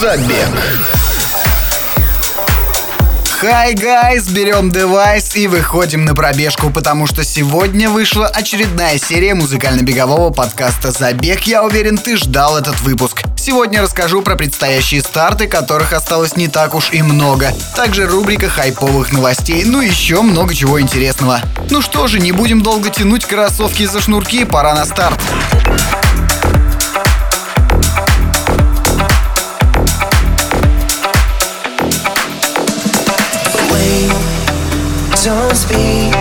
Забег. Хай, гайс, берем девайс и выходим на пробежку, потому что сегодня вышла очередная серия музыкально-бегового подкаста «Забег». Я уверен, ты ждал этот выпуск. Сегодня расскажу про предстоящие старты, которых осталось не так уж и много. Также рубрика хайповых новостей, ну и еще много чего интересного. Ну что же, не будем долго тянуть кроссовки за шнурки, пора на старт. Don't speak.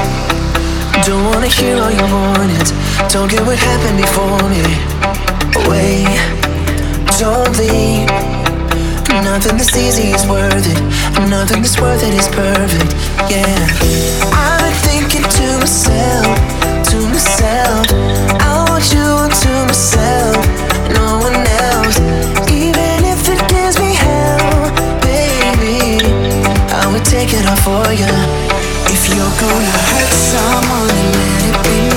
Don't wanna hear all your warnings. Don't get what happened before me. Wait, don't leave. Nothing that's easy is worth it. Nothing that's worth it is perfect. Yeah. I've been thinking to myself, to myself. I want you to myself, no one else. Even if it gives me hell, baby, I would take it all for you. You're gonna hurt someone, let it be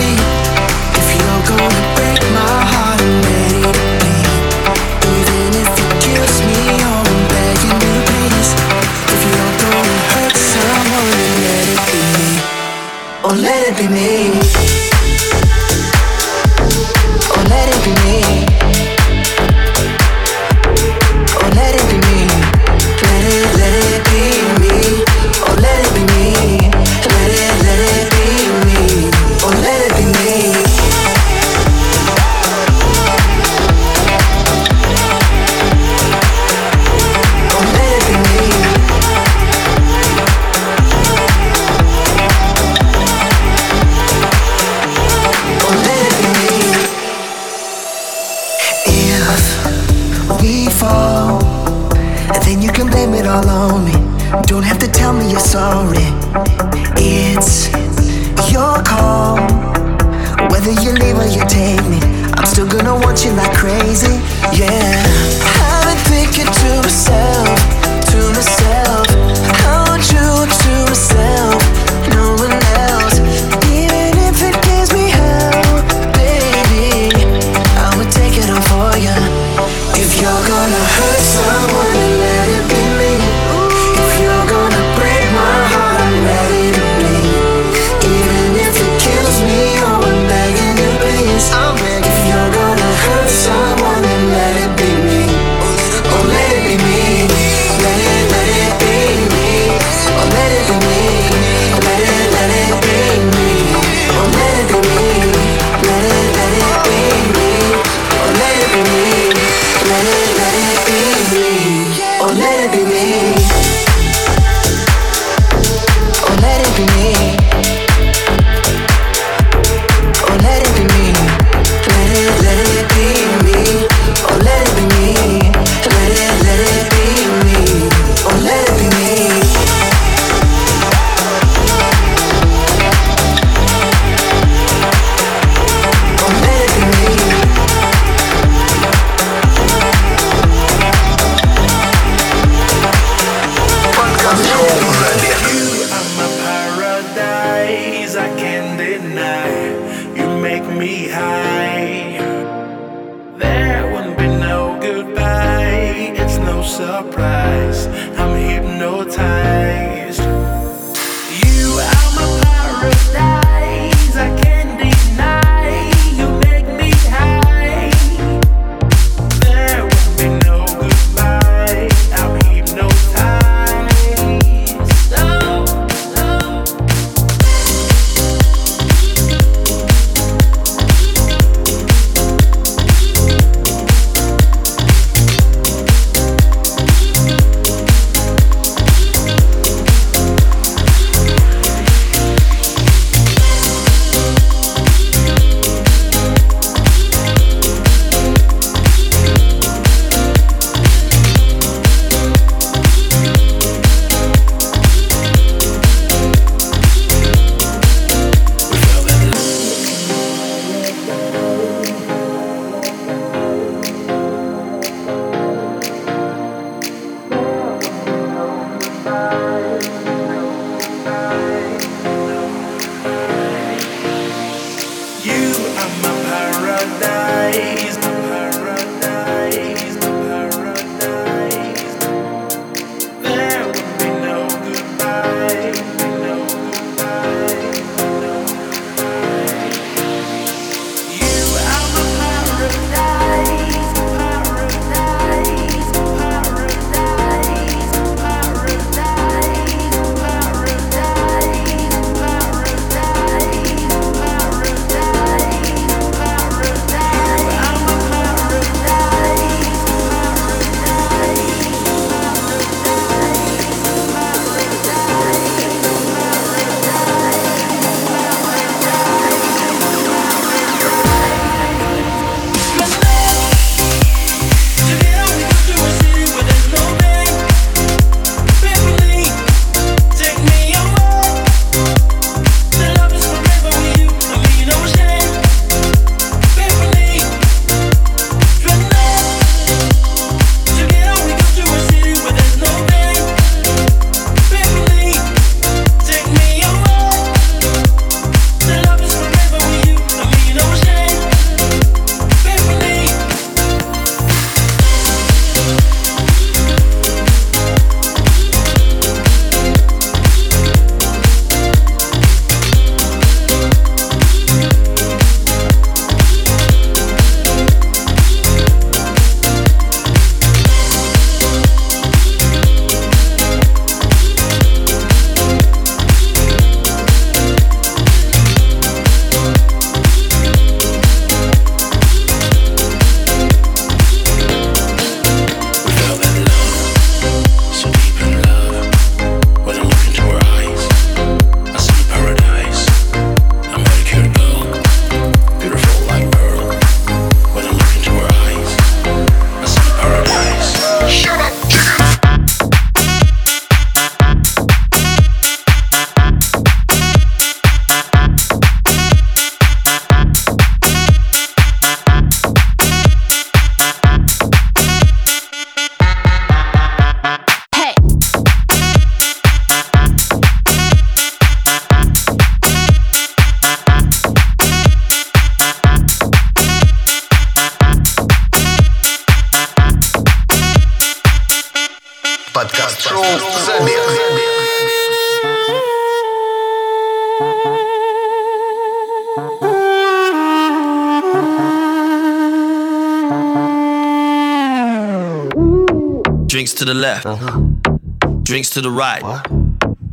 Drinks to the left, drinks to the right.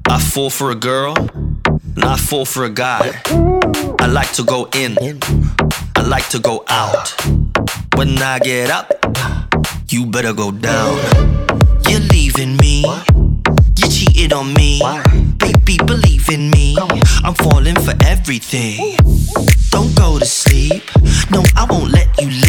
I fall for a girl, and I fall for a guy. I like to go in, I like to go out. When I get up, you better go down. You're leaving me, you cheated on me. Baby, believe in me, I'm falling for everything. Don't go to sleep, no, I won't let you leave.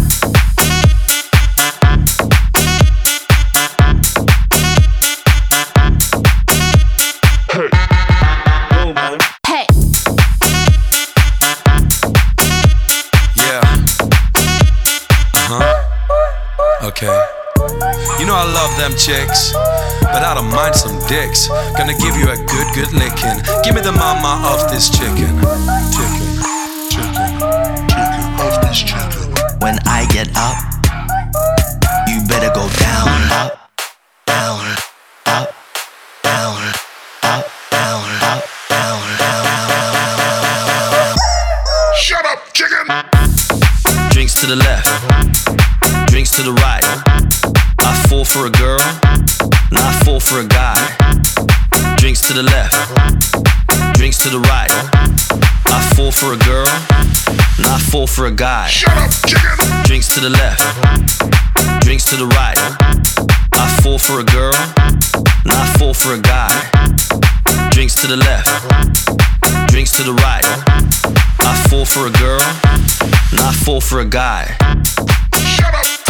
Them chicks, but I don't mind some dicks. Gonna give you a good, good licking. Give me the mama of this chicken. Chicken. Chicken. Chicken of this chicken. When I get up, you better go down, up, down, up, down, up, down, up, down, down, down, down, down, down, down. Shut up, chicken! Drinks to the left, drinks to the right. I fall for a girl, not fall for a guy. Drinks to the left, drinks to the right. I fall for a girl, not fall for a guy. Shut up, chicken! Drinks to the left, drinks to the right. I fall for a girl, not fall for a guy. Drinks to the left, drinks to the right. I fall for a girl, I fall for a guy. Shut up!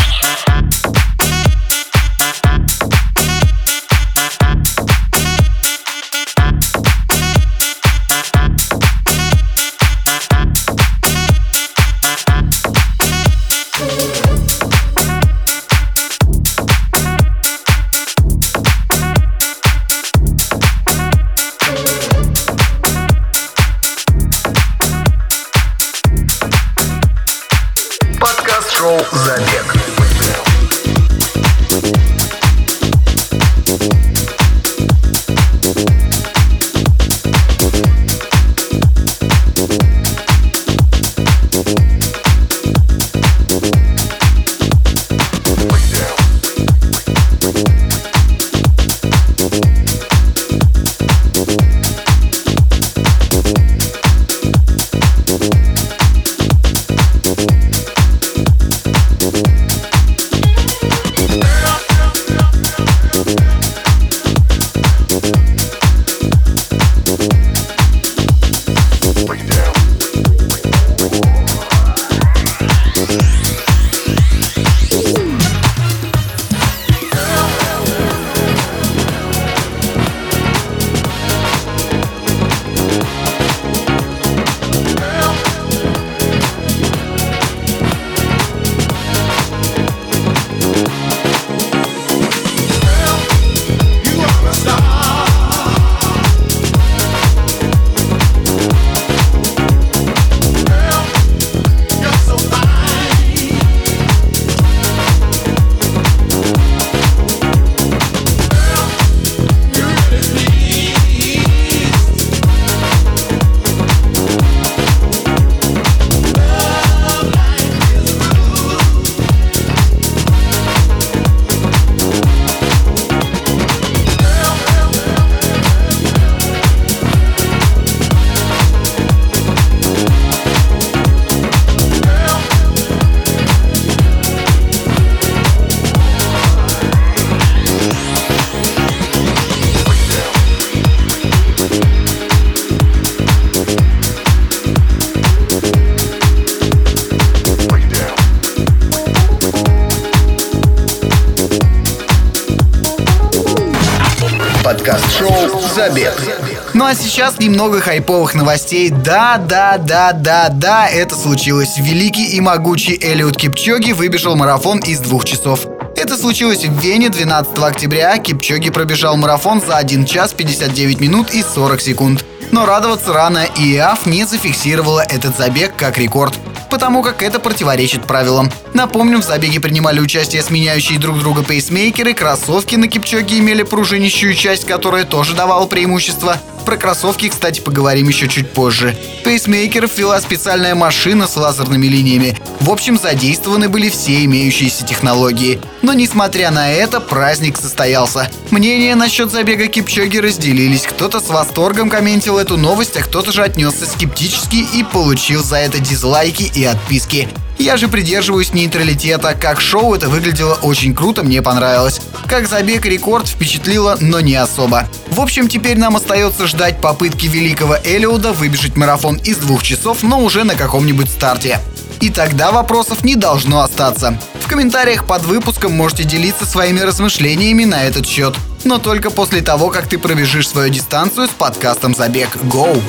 Follow the немного хайповых новостей. Да, да, да, да, да, это случилось. Великий и могучий Элиот Кипчоги выбежал марафон из двух часов. Это случилось в Вене 12 октября. Кипчоги пробежал марафон за 1 час 59 минут и 40 секунд. Но радоваться рано, ИАФ не зафиксировала этот забег как рекорд потому как это противоречит правилам. Напомним, в забеге принимали участие сменяющие друг друга пейсмейкеры, кроссовки на Кипчоге имели пружинищую часть, которая тоже давала преимущество. Про кроссовки, кстати, поговорим еще чуть позже. Пейсмейкеров ввела специальная машина с лазерными линиями. В общем, задействованы были все имеющиеся технологии. Но несмотря на это, праздник состоялся. Мнения насчет забега Кипчоги разделились. Кто-то с восторгом комментил эту новость, а кто-то же отнесся скептически и получил за это дизлайки и отписки. Я же придерживаюсь нейтралитета. Как шоу это выглядело очень круто, мне понравилось. Как забег рекорд впечатлило, но не особо. В общем, теперь нам остается ждать попытки великого Элиода выбежать марафон из двух часов, но уже на каком-нибудь старте. И тогда вопросов не должно остаться. В комментариях под выпуском можете делиться своими размышлениями на этот счет. Но только после того, как ты пробежишь свою дистанцию с подкастом «Забег Go».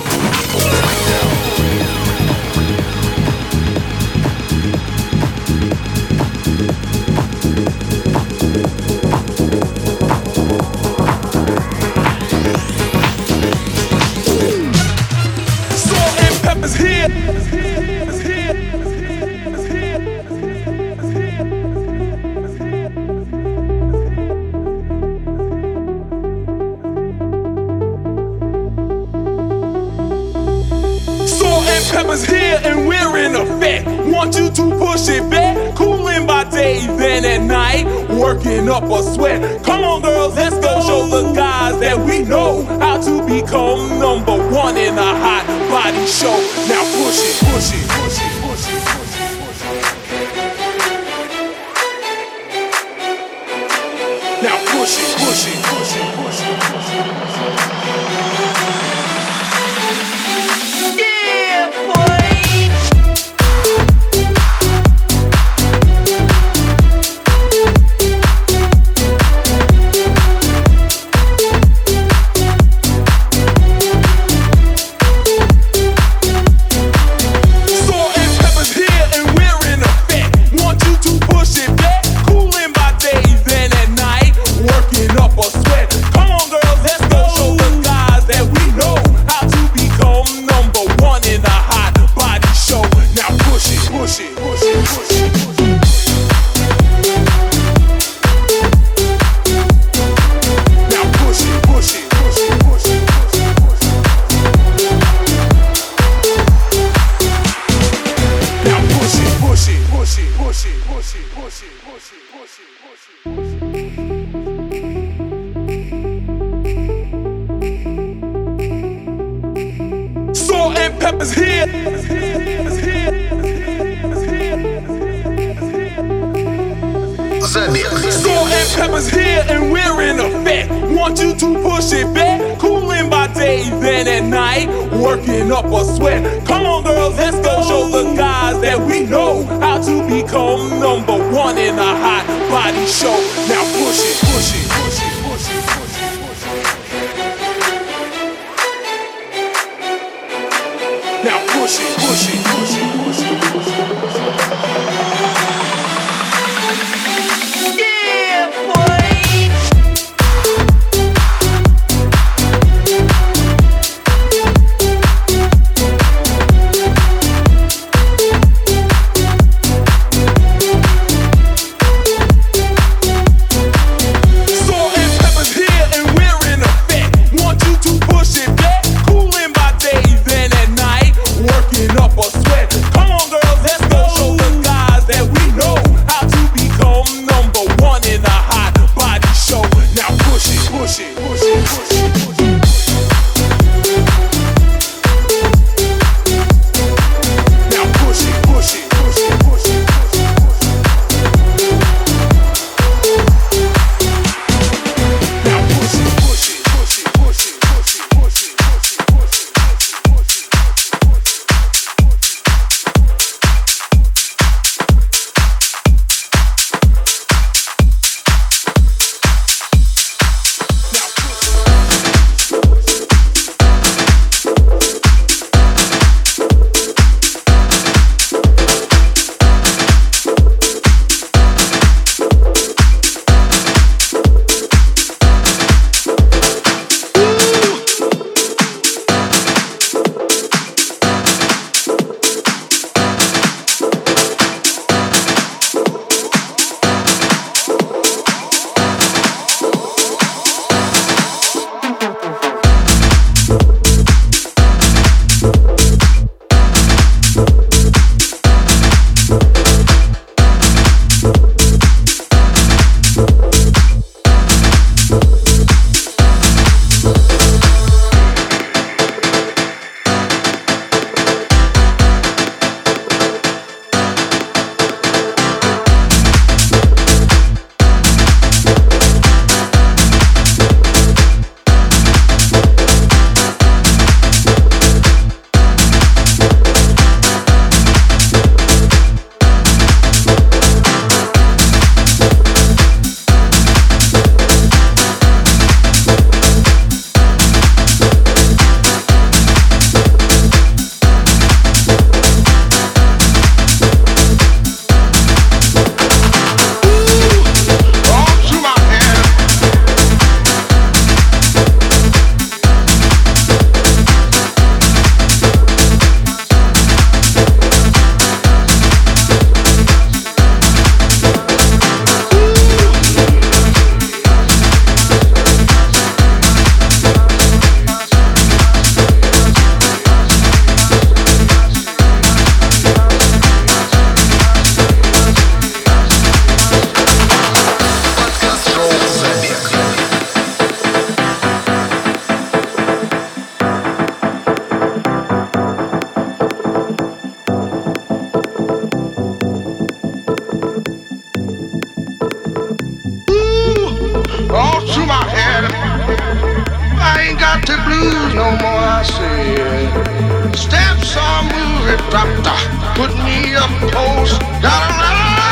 Ain't got the blues no more, I said. Steps are moving, doctor. Put me up close. La la la la.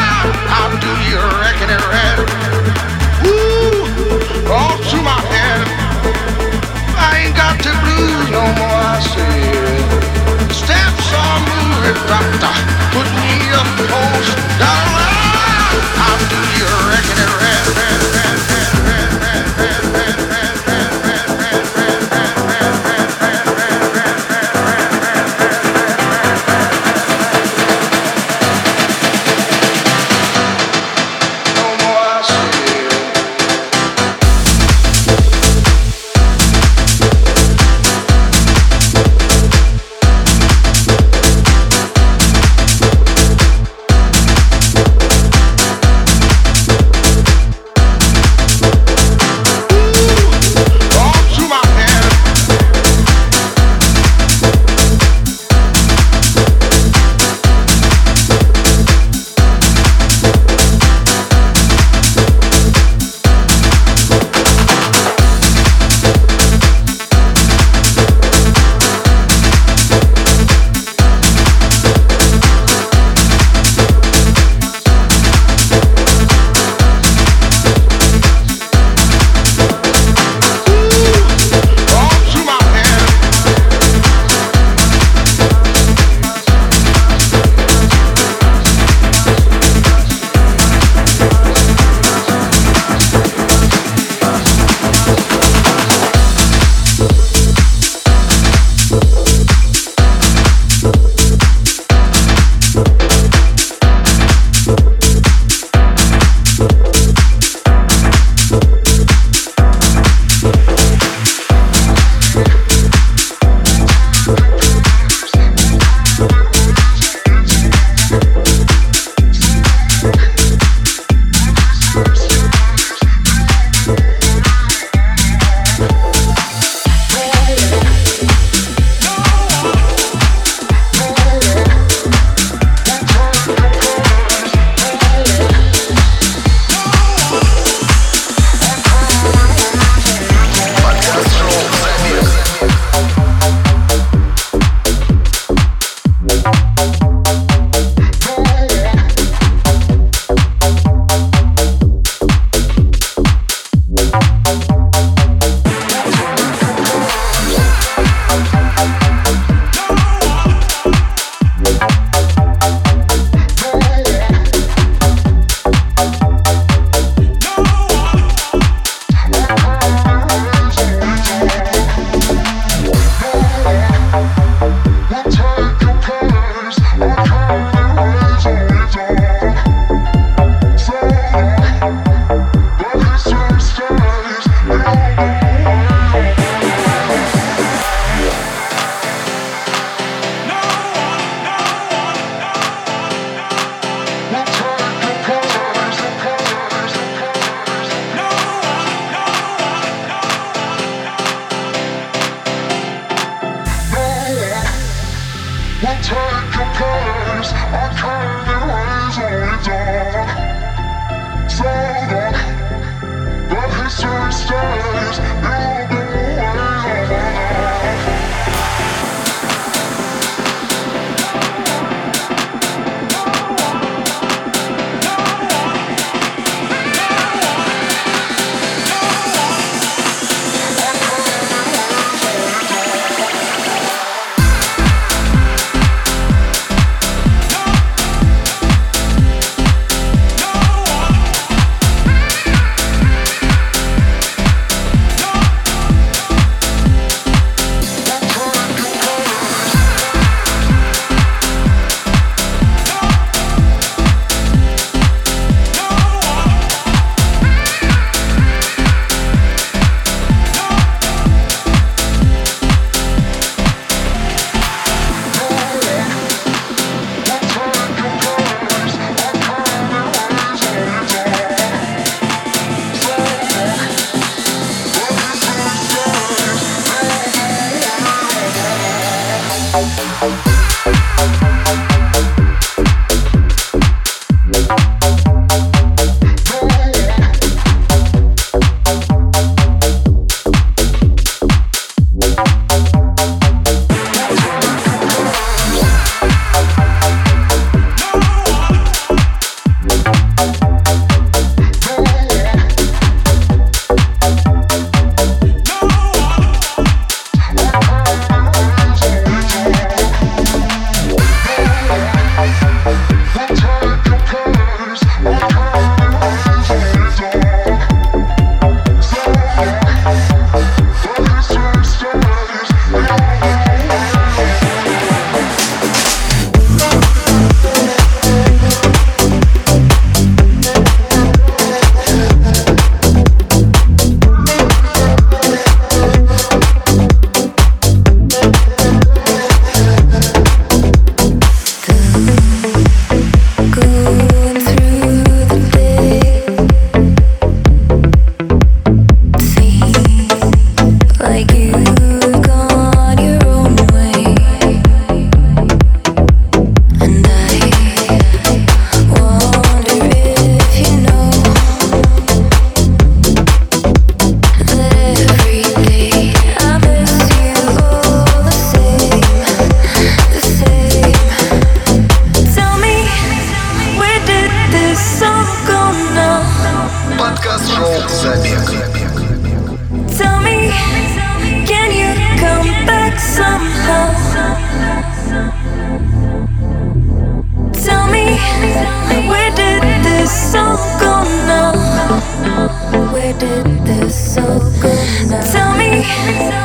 How do you reckon it ran? Woo! All through my head. I ain't got the blues no more, I said. Steps are moving, doctor. Put me up close. La la sorry.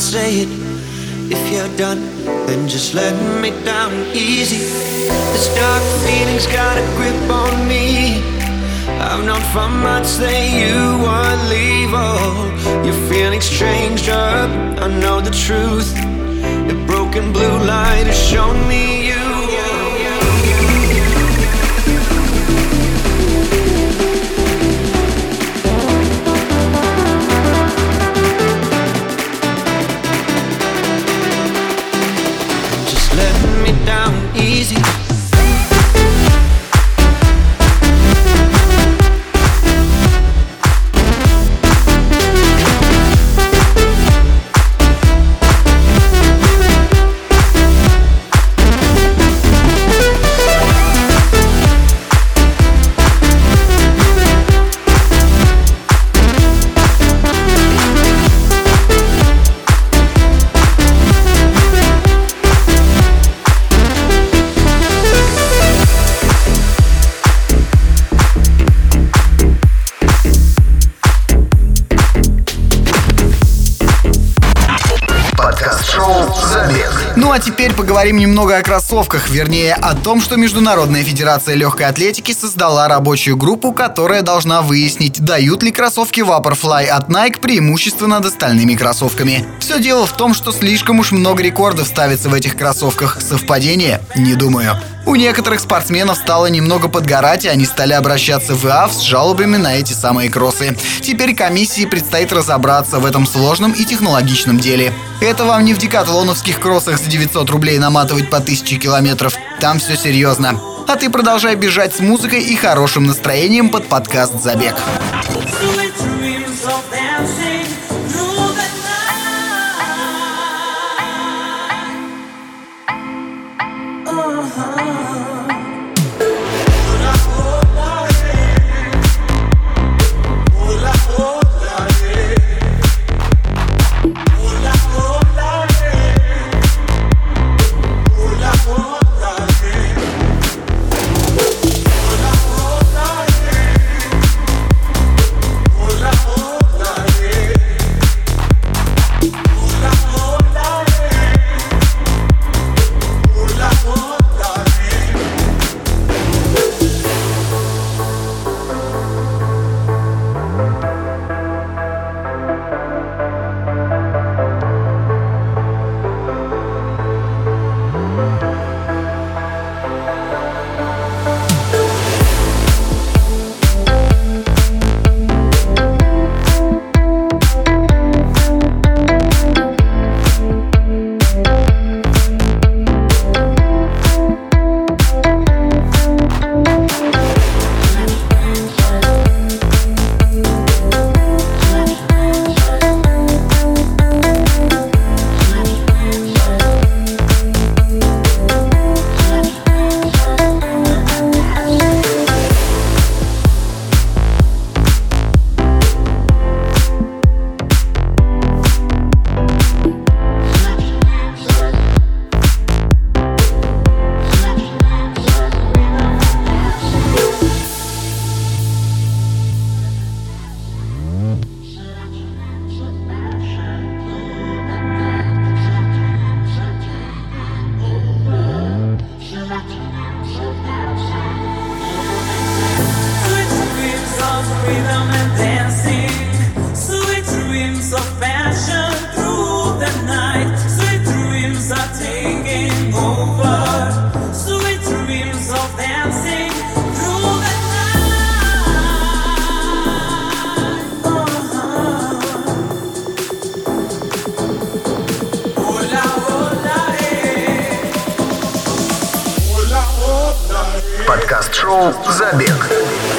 Say it. If you're done, then just let me down easy. This dark feeling's got a grip on me. I've known for months that you would leave. Oh, your feelings changed up. I know the truth. The broken blue light has shown me you. Поговорим немного о кроссовках, вернее о том, что Международная Федерация Легкой Атлетики создала рабочую группу, которая должна выяснить, дают ли кроссовки Vaporfly от Nike преимущество над остальными кроссовками. Все дело в том, что слишком уж много рекордов ставится в этих кроссовках. Совпадение? Не думаю. У некоторых спортсменов стало немного подгорать, и они стали обращаться в ИАФ с жалобами на эти самые кроссы. Теперь комиссии предстоит разобраться в этом сложном и технологичном деле. Это вам не в декатлоновских кроссах за 900 рублей наматывать по 1000 километров. Там все серьезно. А ты продолжай бежать с музыкой и хорошим настроением под подкаст «Забег». Подкаст-шоу «Забег».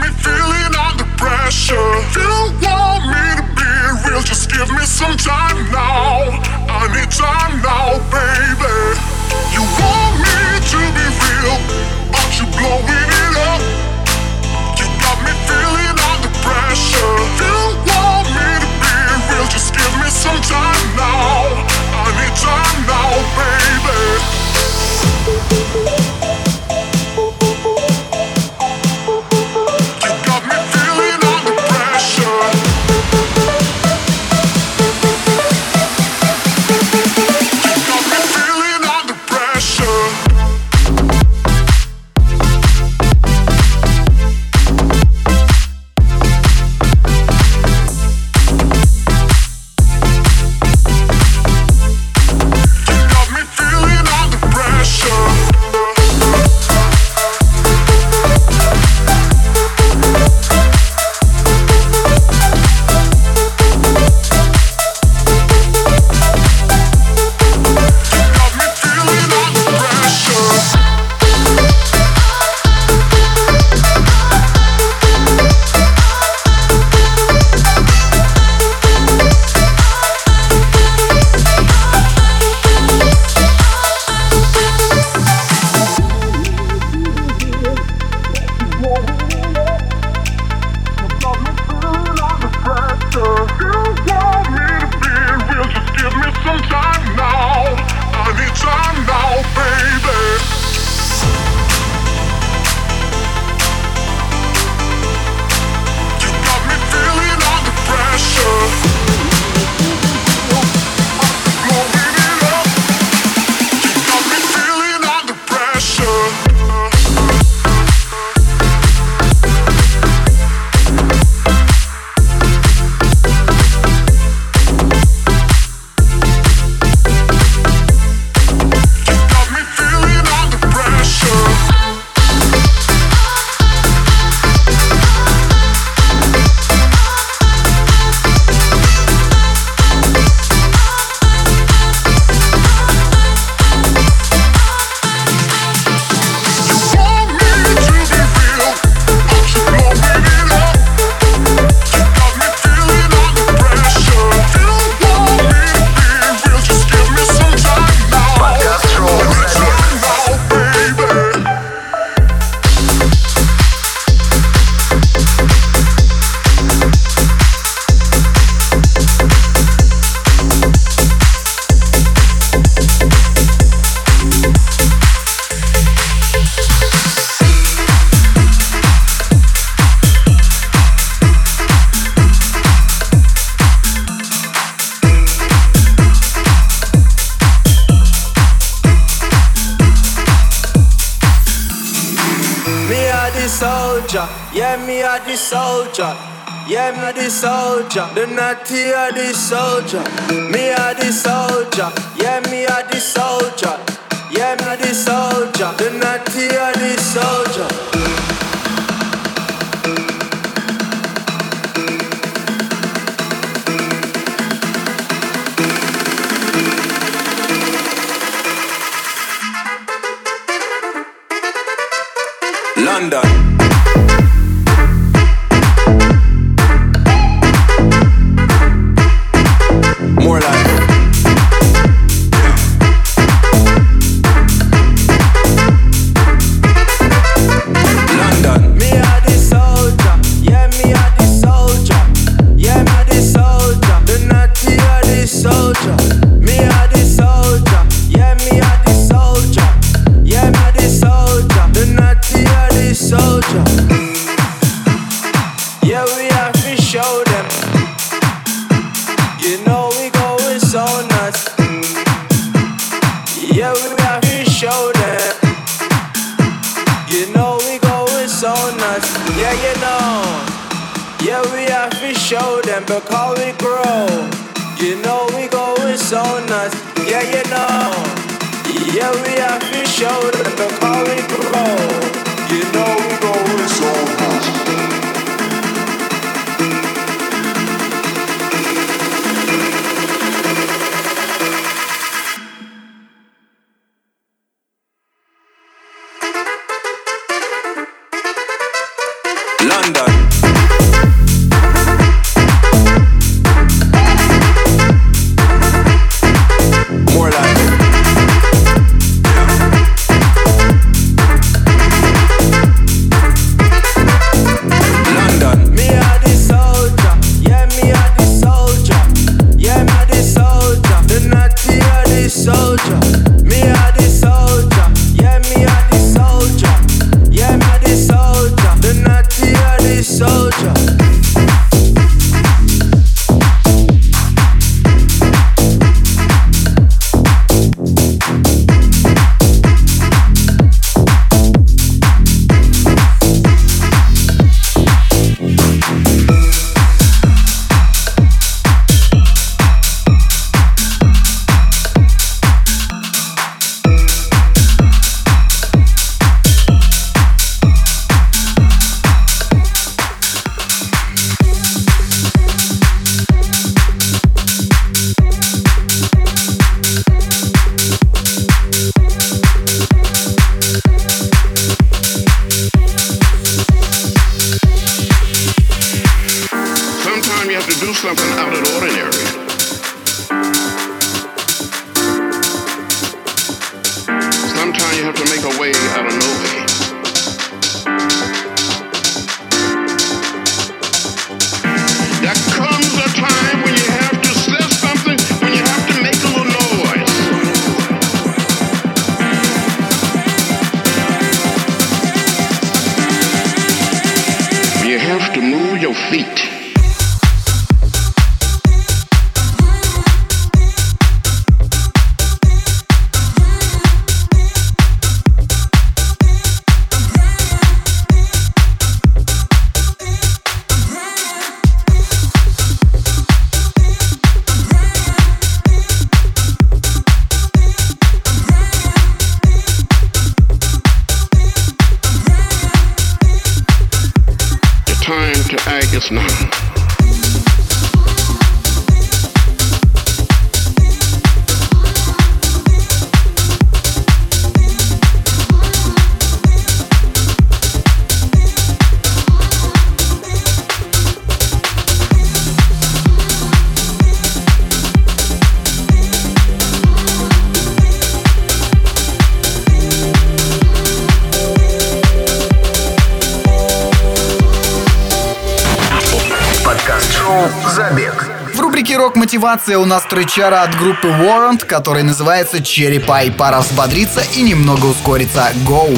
me feeling under pressure. If you want me to be real, just give me some time now. I need time now, baby. You want me to be real, but you blowing it up. You got me feeling under pressure. If you want me to be real, just give me some time now. I need time now, baby. T.I.D. soldier. You know we going so nuts, yeah you know. Yeah we have to show them because we grow. You know we going so nuts, yeah you know. Yeah we have to show them because we grow. You know we going so nuts. beat. мотивация у нас тречара от группы Warrant, который называется «Черепа» и пора взбодриться и немного ускориться. Go!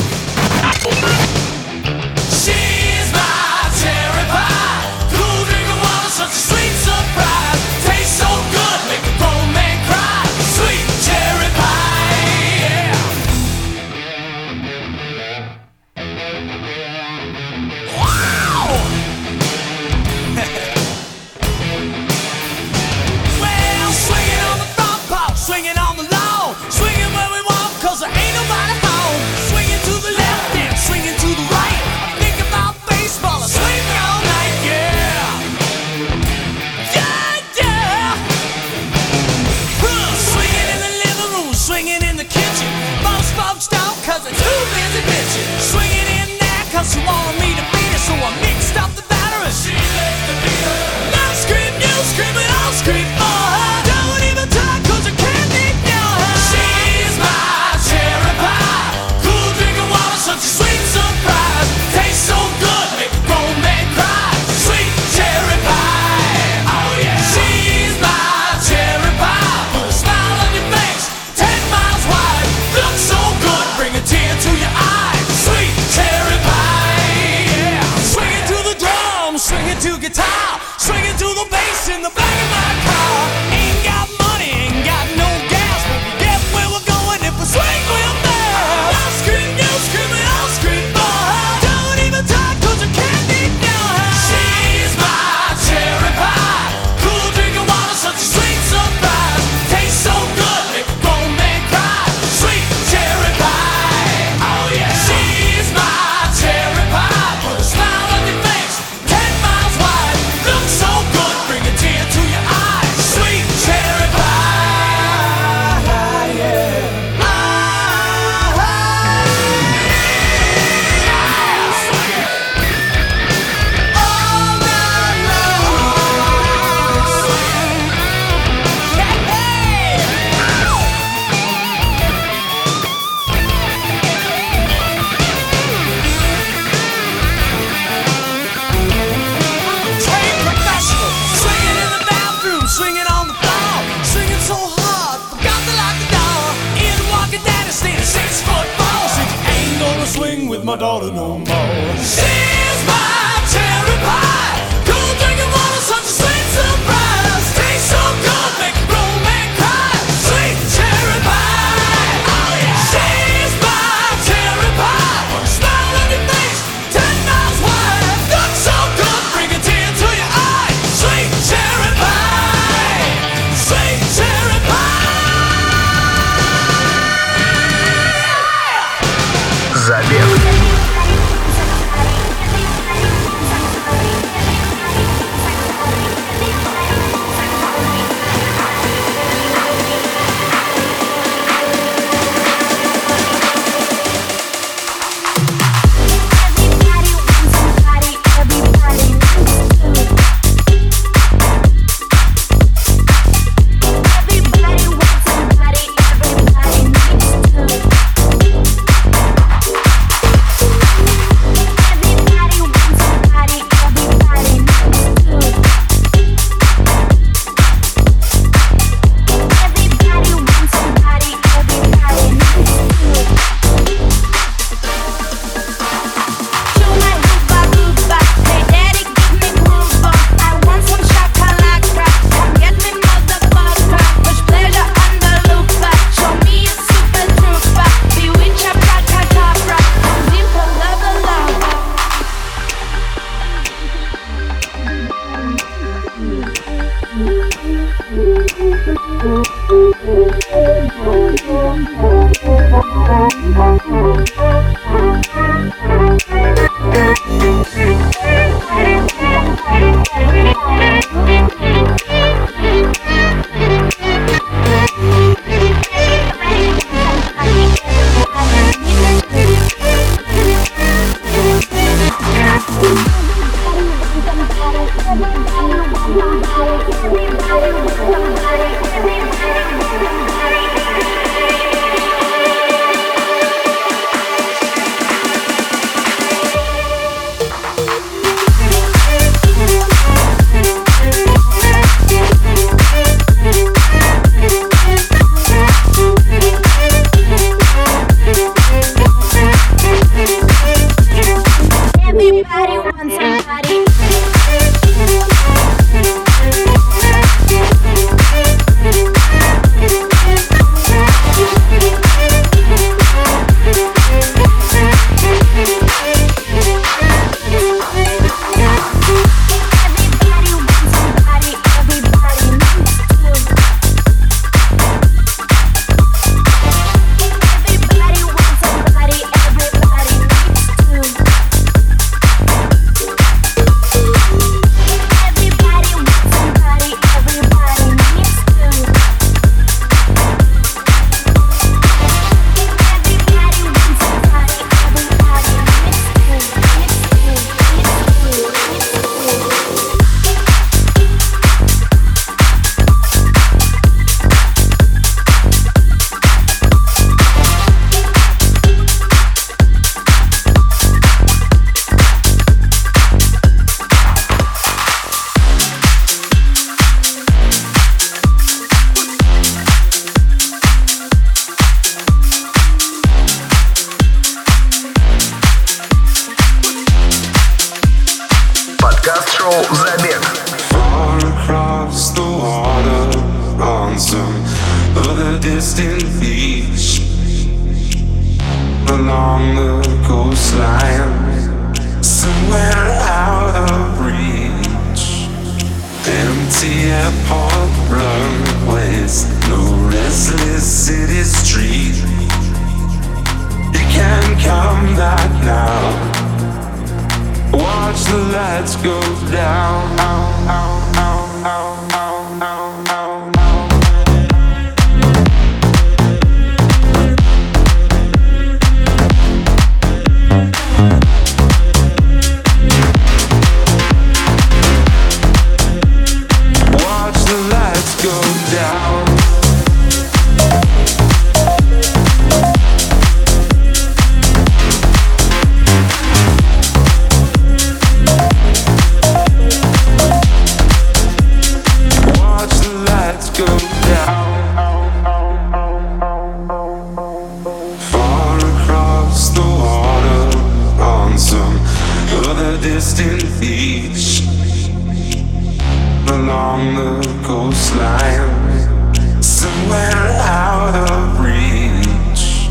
Coastline, somewhere out of reach.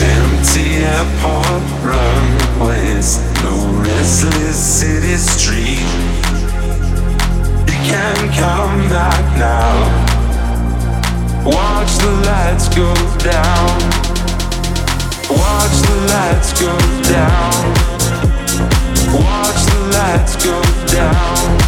Empty airport runways, no restless city street. You can come back now. Watch the lights go down. Watch the lights go down. Watch the lights go down.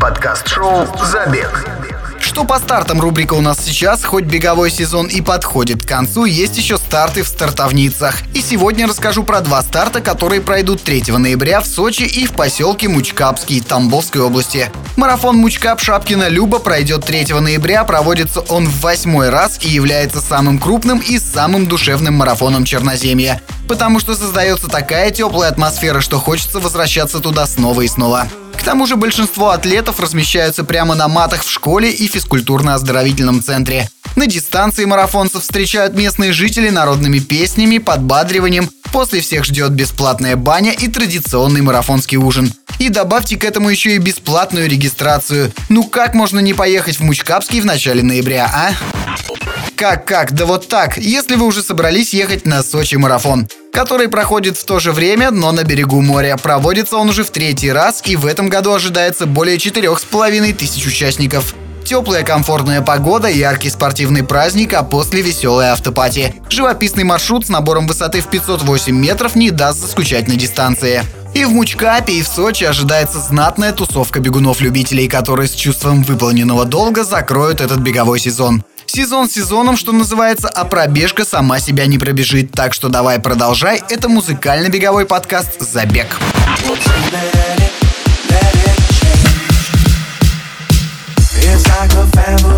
Подкаст-шоу «Забег». Что по стартам рубрика у нас сейчас, хоть беговой сезон и подходит к концу, есть еще старты в стартовницах. И сегодня расскажу про два старта, которые пройдут 3 ноября в Сочи и в поселке Мучкапский Тамбовской области. Марафон Мучкап Шапкина Люба пройдет 3 ноября, проводится он в восьмой раз и является самым крупным и самым душевным марафоном Черноземья. Потому что создается такая теплая атмосфера, что хочется возвращаться туда снова и снова. К тому же большинство атлетов размещаются прямо на матах в школе и физкультурно-оздоровительном центре. На дистанции марафонцев встречают местные жители народными песнями, подбадриванием. После всех ждет бесплатная баня и традиционный марафонский ужин. И добавьте к этому еще и бесплатную регистрацию. Ну как можно не поехать в Мучкапский в начале ноября, а? Как-как? Да вот так, если вы уже собрались ехать на Сочи марафон который проходит в то же время, но на берегу моря. Проводится он уже в третий раз, и в этом году ожидается более четырех с половиной тысяч участников. Теплая комфортная погода, яркий спортивный праздник, а после веселая автопати. Живописный маршрут с набором высоты в 508 метров не даст заскучать на дистанции. И в Мучкапе, и в Сочи ожидается знатная тусовка бегунов-любителей, которые с чувством выполненного долга закроют этот беговой сезон. Сезон сезоном, что называется, а пробежка сама себя не пробежит. Так что давай продолжай. Это музыкально-беговой подкаст «Забег». It's like a family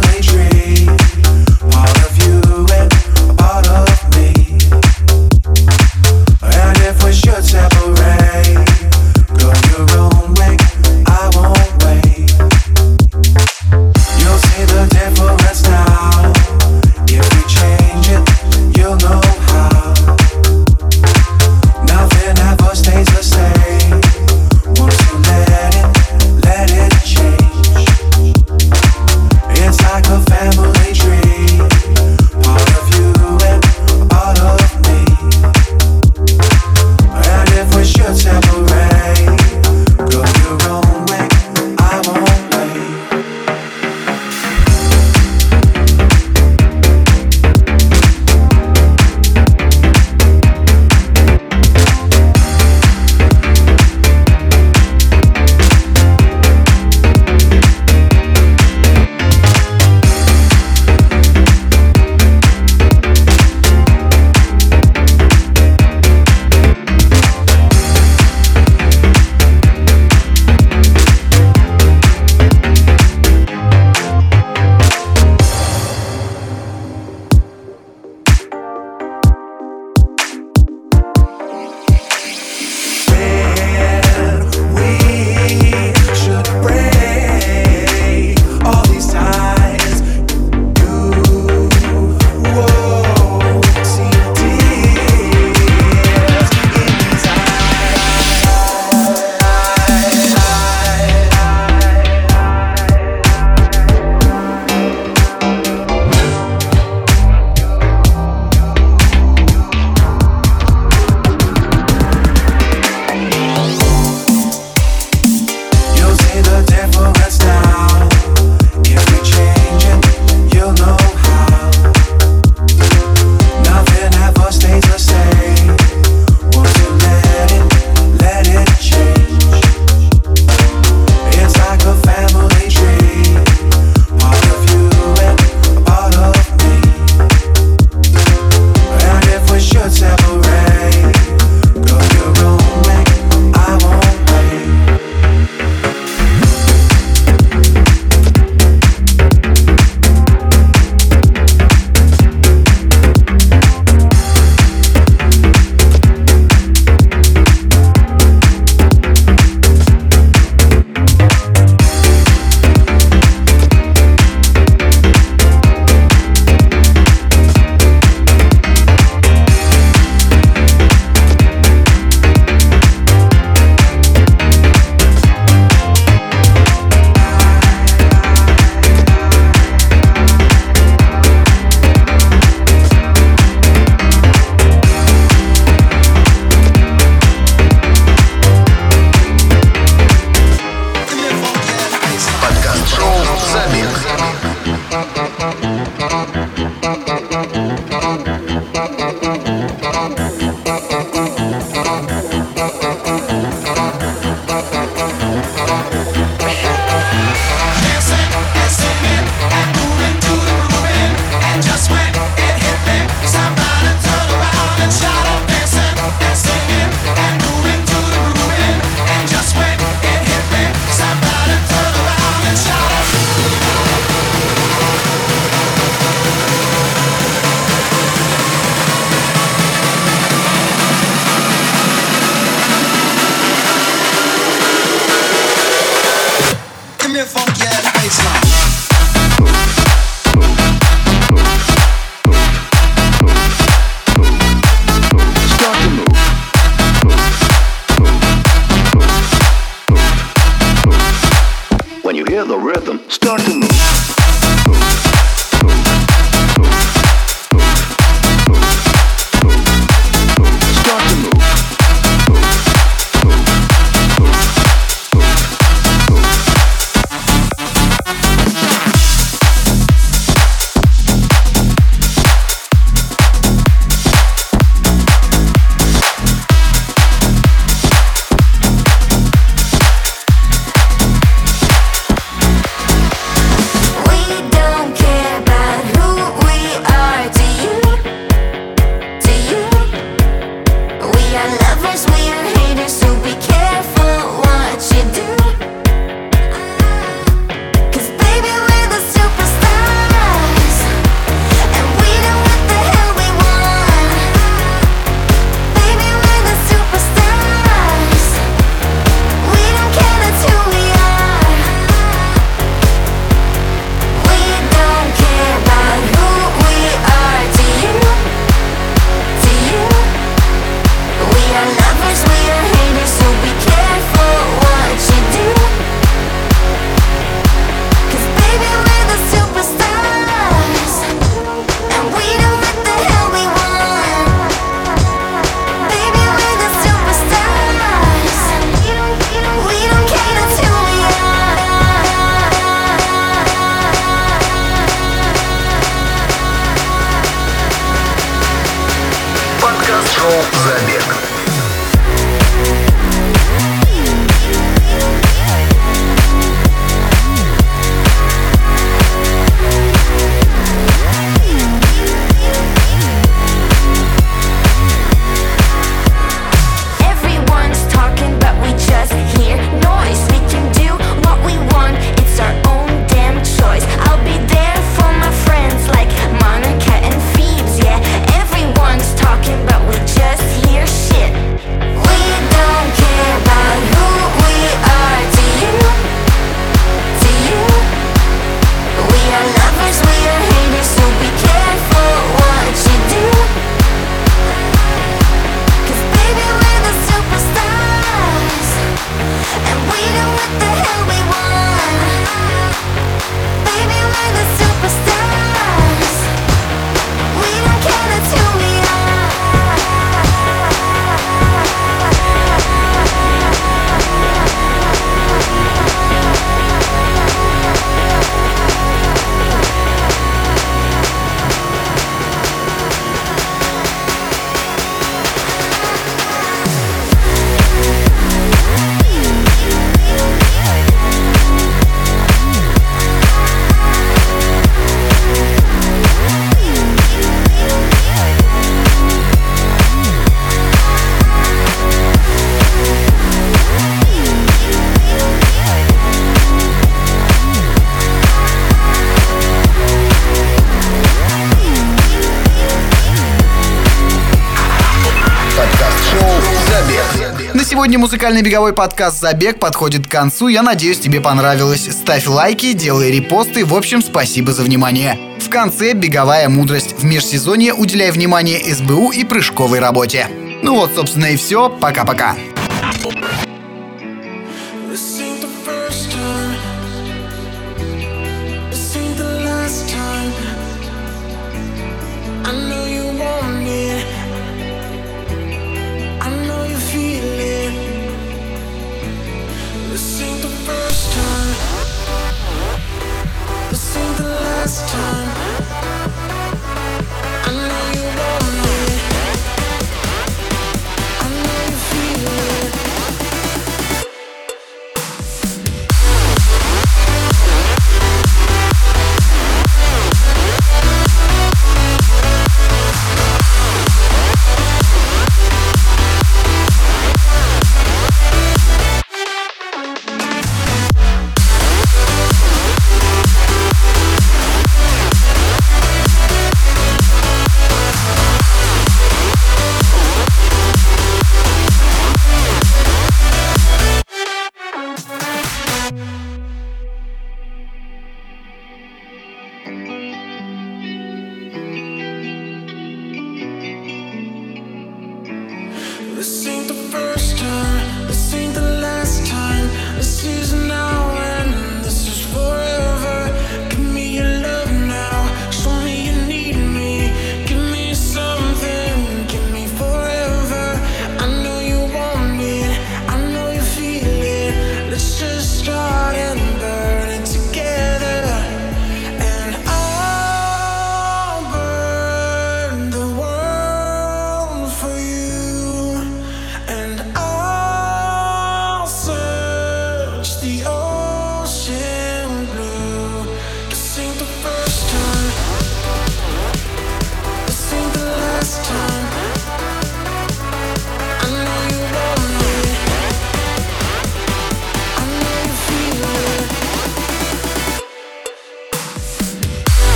Сегодня музыкальный беговой подкаст «Забег» подходит к концу. Я надеюсь, тебе понравилось. Ставь лайки, делай репосты. В общем, спасибо за внимание. В конце беговая мудрость. В межсезонье уделяй внимание СБУ и прыжковой работе. Ну вот, собственно, и все. Пока-пока.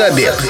«Забег».